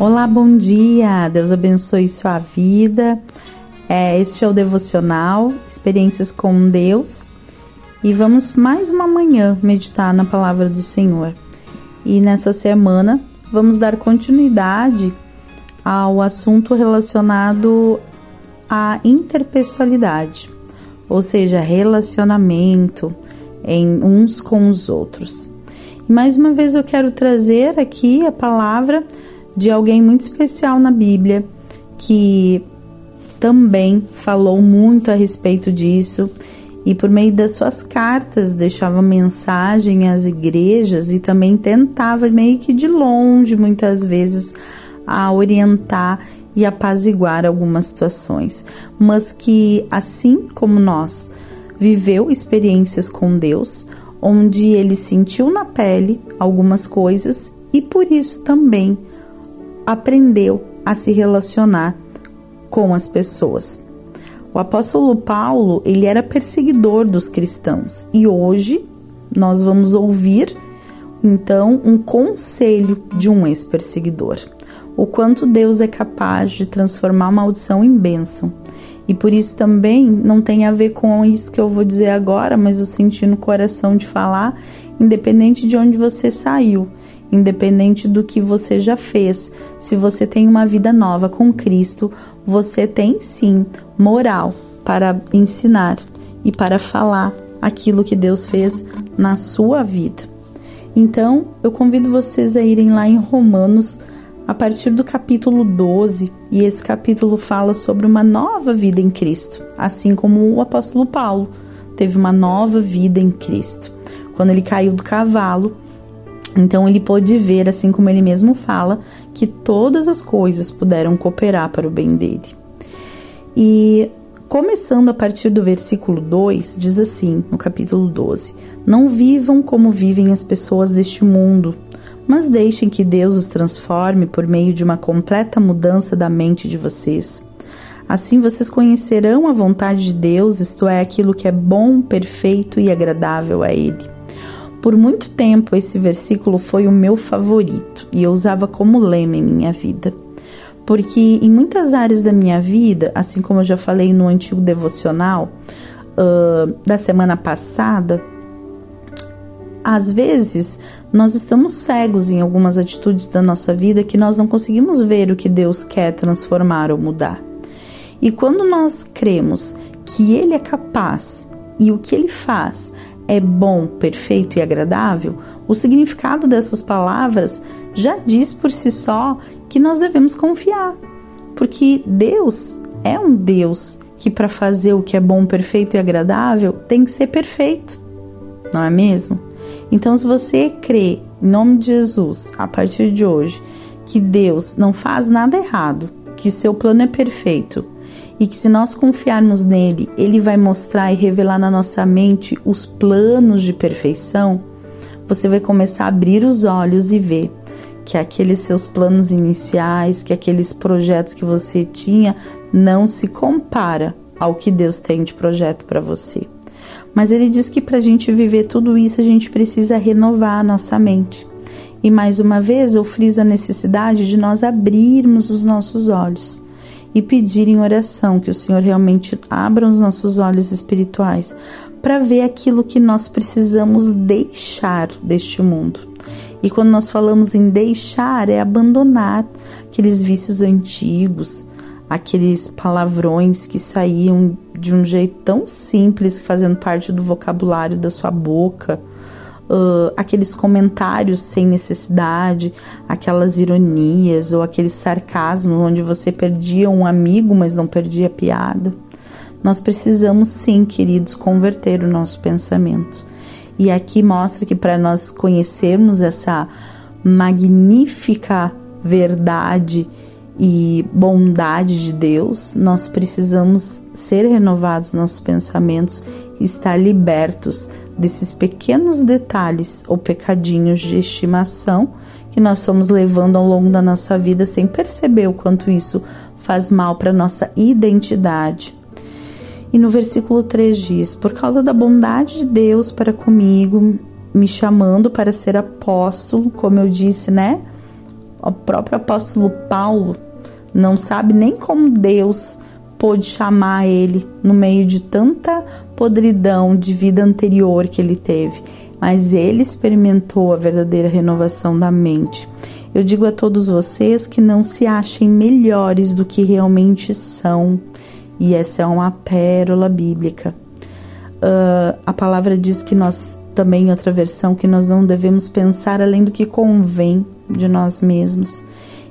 Olá, bom dia. Deus abençoe sua vida. É, este é o devocional Experiências com Deus e vamos mais uma manhã meditar na palavra do Senhor. E nessa semana vamos dar continuidade ao assunto relacionado à interpessoalidade, ou seja, relacionamento em uns com os outros. E mais uma vez eu quero trazer aqui a palavra de alguém muito especial na Bíblia que também falou muito a respeito disso e por meio das suas cartas deixava mensagem às igrejas e também tentava meio que de longe muitas vezes a orientar e apaziguar algumas situações, mas que assim como nós viveu experiências com Deus, onde ele sentiu na pele algumas coisas e por isso também aprendeu a se relacionar com as pessoas. O apóstolo Paulo, ele era perseguidor dos cristãos e hoje nós vamos ouvir então um conselho de um ex-perseguidor. O quanto Deus é capaz de transformar maldição em bênção. E por isso também não tem a ver com isso que eu vou dizer agora, mas eu senti no coração de falar, independente de onde você saiu, independente do que você já fez. Se você tem uma vida nova com Cristo, você tem sim moral para ensinar e para falar aquilo que Deus fez na sua vida. Então, eu convido vocês a irem lá em Romanos a partir do capítulo 12, e esse capítulo fala sobre uma nova vida em Cristo, assim como o apóstolo Paulo teve uma nova vida em Cristo. Quando ele caiu do cavalo, então ele pôde ver, assim como ele mesmo fala, que todas as coisas puderam cooperar para o bem dele. E começando a partir do versículo 2, diz assim, no capítulo 12: Não vivam como vivem as pessoas deste mundo, mas deixem que Deus os transforme por meio de uma completa mudança da mente de vocês. Assim vocês conhecerão a vontade de Deus, isto é, aquilo que é bom, perfeito e agradável a Ele. Por muito tempo, esse versículo foi o meu favorito e eu usava como lema em minha vida. Porque em muitas áreas da minha vida, assim como eu já falei no antigo devocional uh, da semana passada, às vezes nós estamos cegos em algumas atitudes da nossa vida que nós não conseguimos ver o que Deus quer transformar ou mudar. E quando nós cremos que Ele é capaz e o que Ele faz é bom, perfeito e agradável, o significado dessas palavras já diz por si só que nós devemos confiar, porque Deus é um Deus que, para fazer o que é bom, perfeito e agradável, tem que ser perfeito, não é mesmo? Então, se você crê em nome de Jesus, a partir de hoje, que Deus não faz nada errado, que seu plano é perfeito e que se nós confiarmos nele, ele vai mostrar e revelar na nossa mente os planos de perfeição, você vai começar a abrir os olhos e ver que aqueles seus planos iniciais, que aqueles projetos que você tinha não se compara ao que Deus tem de projeto para você. Mas ele diz que para a gente viver tudo isso, a gente precisa renovar a nossa mente. E mais uma vez eu friso a necessidade de nós abrirmos os nossos olhos e pedir em oração que o Senhor realmente abra os nossos olhos espirituais para ver aquilo que nós precisamos deixar deste mundo. E quando nós falamos em deixar, é abandonar aqueles vícios antigos, aqueles palavrões que saíam de um jeito tão simples, fazendo parte do vocabulário da sua boca uh, aqueles comentários sem necessidade, aquelas ironias ou aquele sarcasmo onde você perdia um amigo, mas não perdia a piada. Nós precisamos sim, queridos, converter o nosso pensamento. E aqui mostra que para nós conhecermos essa magnífica verdade e bondade de Deus, nós precisamos ser renovados nossos pensamentos estar libertos desses pequenos detalhes ou pecadinhos de estimação que nós somos levando ao longo da nossa vida sem perceber o quanto isso faz mal para nossa identidade. E no versículo 3 diz: Por causa da bondade de Deus para comigo, me chamando para ser apóstolo, como eu disse, né? o próprio apóstolo Paulo não sabe nem como Deus pôde chamar ele no meio de tanta podridão de vida anterior que ele teve, mas ele experimentou a verdadeira renovação da mente. Eu digo a todos vocês que não se achem melhores do que realmente são, e essa é uma pérola bíblica. Uh, a palavra diz que nós, também outra versão, que nós não devemos pensar além do que convém de nós mesmos.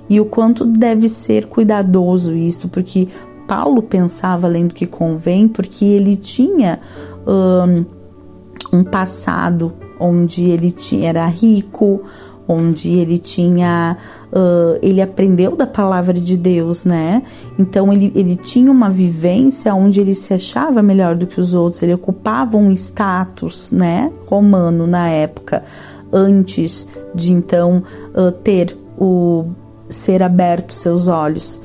E o quanto deve ser cuidadoso isto, porque Paulo pensava além do que convém, porque ele tinha um, um passado onde ele tinha, era rico, onde ele tinha, uh, ele aprendeu da palavra de Deus, né? Então ele, ele tinha uma vivência onde ele se achava melhor do que os outros, ele ocupava um status, né? Romano na época, antes de então uh, ter o ser aberto seus olhos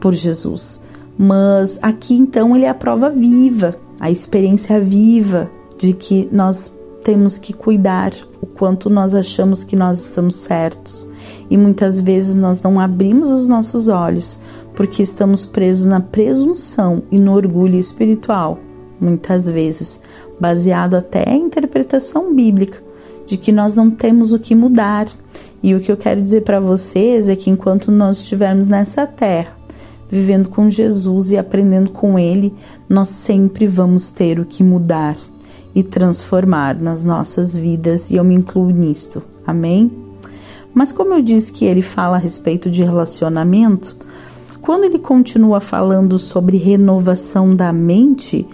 por Jesus. Mas aqui então ele é a prova viva, a experiência viva de que nós temos que cuidar o quanto nós achamos que nós estamos certos. E muitas vezes nós não abrimos os nossos olhos porque estamos presos na presunção e no orgulho espiritual, muitas vezes baseado até em interpretação bíblica de que nós não temos o que mudar. E o que eu quero dizer para vocês é que enquanto nós estivermos nessa terra, vivendo com Jesus e aprendendo com Ele, nós sempre vamos ter o que mudar e transformar nas nossas vidas, e eu me incluo nisto. Amém? Mas como eu disse que ele fala a respeito de relacionamento, quando ele continua falando sobre renovação da mente,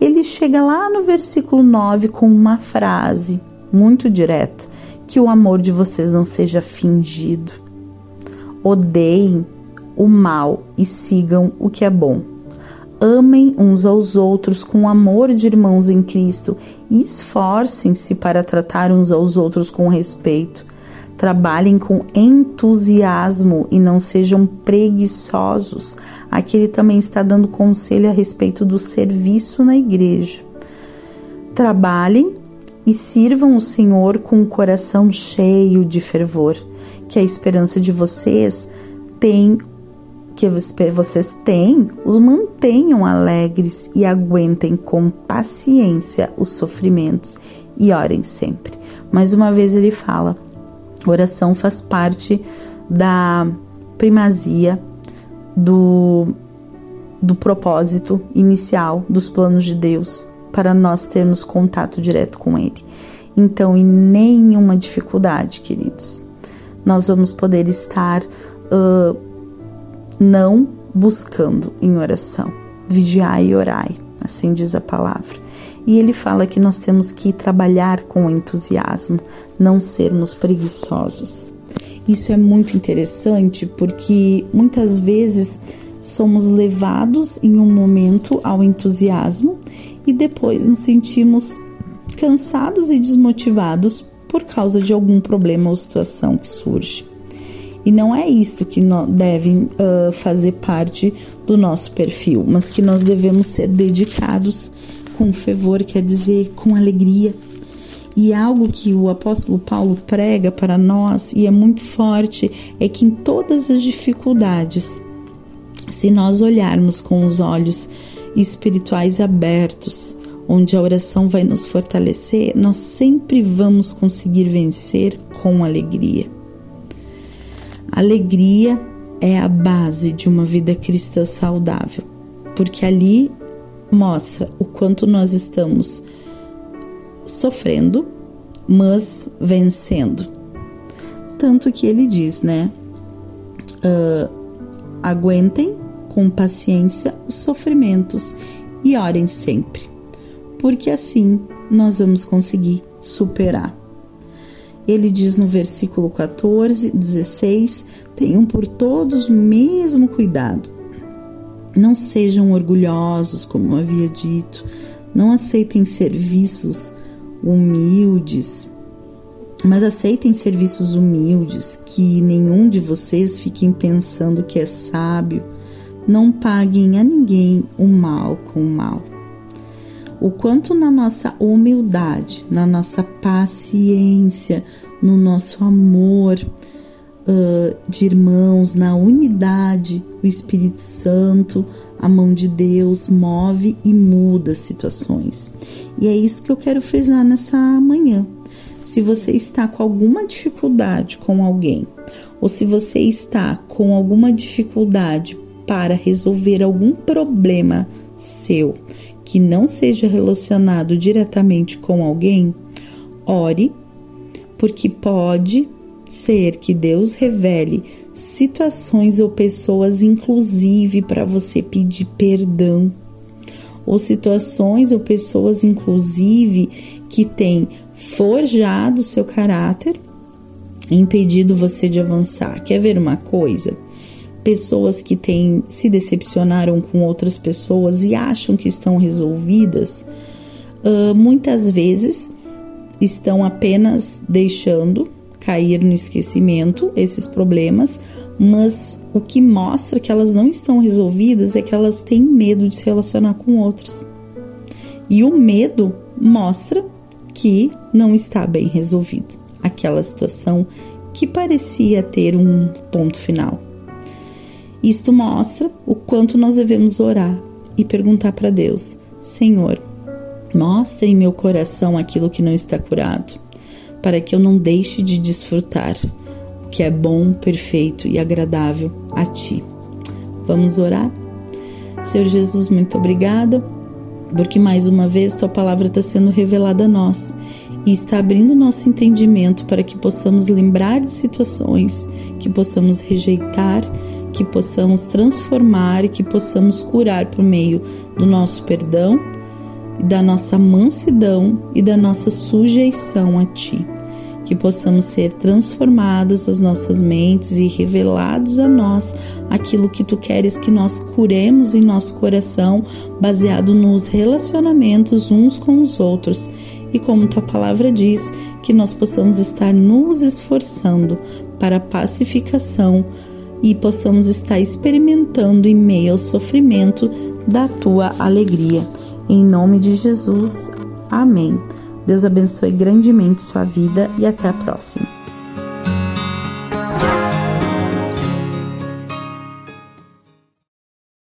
ele chega lá no versículo 9 com uma frase muito direta: que o amor de vocês não seja fingido. Odeiem o mal e sigam o que é bom. Amem uns aos outros com amor de irmãos em Cristo e esforcem-se para tratar uns aos outros com respeito. Trabalhem com entusiasmo e não sejam preguiçosos. Aqui ele também está dando conselho a respeito do serviço na igreja. Trabalhem e sirvam o Senhor com o coração cheio de fervor, que a esperança de vocês tem que vocês têm, os mantenham alegres e aguentem com paciência os sofrimentos e orem sempre. Mais uma vez ele fala: oração faz parte da primazia do, do propósito inicial dos planos de Deus para nós termos contato direto com Ele. Então, em nenhuma dificuldade, queridos, nós vamos poder estar uh, não buscando em oração. Vigiai e orai, assim diz a palavra. E ele fala que nós temos que trabalhar com entusiasmo, não sermos preguiçosos. Isso é muito interessante porque muitas vezes somos levados em um momento ao entusiasmo e depois nos sentimos cansados e desmotivados por causa de algum problema ou situação que surge. E não é isso que deve uh, fazer parte do nosso perfil, mas que nós devemos ser dedicados com fervor, quer dizer, com alegria. E algo que o apóstolo Paulo prega para nós e é muito forte é que em todas as dificuldades, se nós olharmos com os olhos espirituais abertos, onde a oração vai nos fortalecer, nós sempre vamos conseguir vencer com alegria. Alegria é a base de uma vida cristã saudável, porque ali mostra o quanto nós estamos sofrendo, mas vencendo. Tanto que ele diz, né? Uh, aguentem com paciência os sofrimentos e orem sempre, porque assim nós vamos conseguir superar. Ele diz no versículo 14, 16: Tenham por todos o mesmo cuidado. Não sejam orgulhosos, como havia dito, não aceitem serviços humildes, mas aceitem serviços humildes, que nenhum de vocês fiquem pensando que é sábio não paguem a ninguém o mal com o mal. O quanto na nossa humildade, na nossa paciência, no nosso amor, uh, de irmãos, na unidade, o Espírito Santo, a mão de Deus move e muda situações. E é isso que eu quero frisar nessa manhã. Se você está com alguma dificuldade com alguém, ou se você está com alguma dificuldade para resolver algum problema seu que não seja relacionado diretamente com alguém, ore, porque pode ser que Deus revele situações ou pessoas, inclusive, para você pedir perdão, ou situações ou pessoas, inclusive, que têm forjado seu caráter, impedido você de avançar. Quer ver uma coisa? Pessoas que têm se decepcionaram com outras pessoas e acham que estão resolvidas, uh, muitas vezes estão apenas deixando cair no esquecimento esses problemas, mas o que mostra que elas não estão resolvidas é que elas têm medo de se relacionar com outros. E o medo mostra que não está bem resolvido aquela situação que parecia ter um ponto final. Isto mostra o quanto nós devemos orar e perguntar para Deus: Senhor, mostre em meu coração aquilo que não está curado para que eu não deixe de desfrutar o que é bom, perfeito e agradável a Ti. Vamos orar? Senhor Jesus, muito obrigada, porque mais uma vez Tua palavra está sendo revelada a nós e está abrindo nosso entendimento para que possamos lembrar de situações, que possamos rejeitar, que possamos transformar e que possamos curar por meio do nosso perdão da nossa mansidão e da nossa sujeição a Ti. Que possamos ser transformadas as nossas mentes e revelados a nós aquilo que Tu queres que nós curemos em nosso coração, baseado nos relacionamentos uns com os outros. E como Tua palavra diz, que nós possamos estar nos esforçando para a pacificação e possamos estar experimentando em meio ao sofrimento da Tua alegria. Em nome de Jesus, amém. Deus abençoe grandemente sua vida e até a próxima.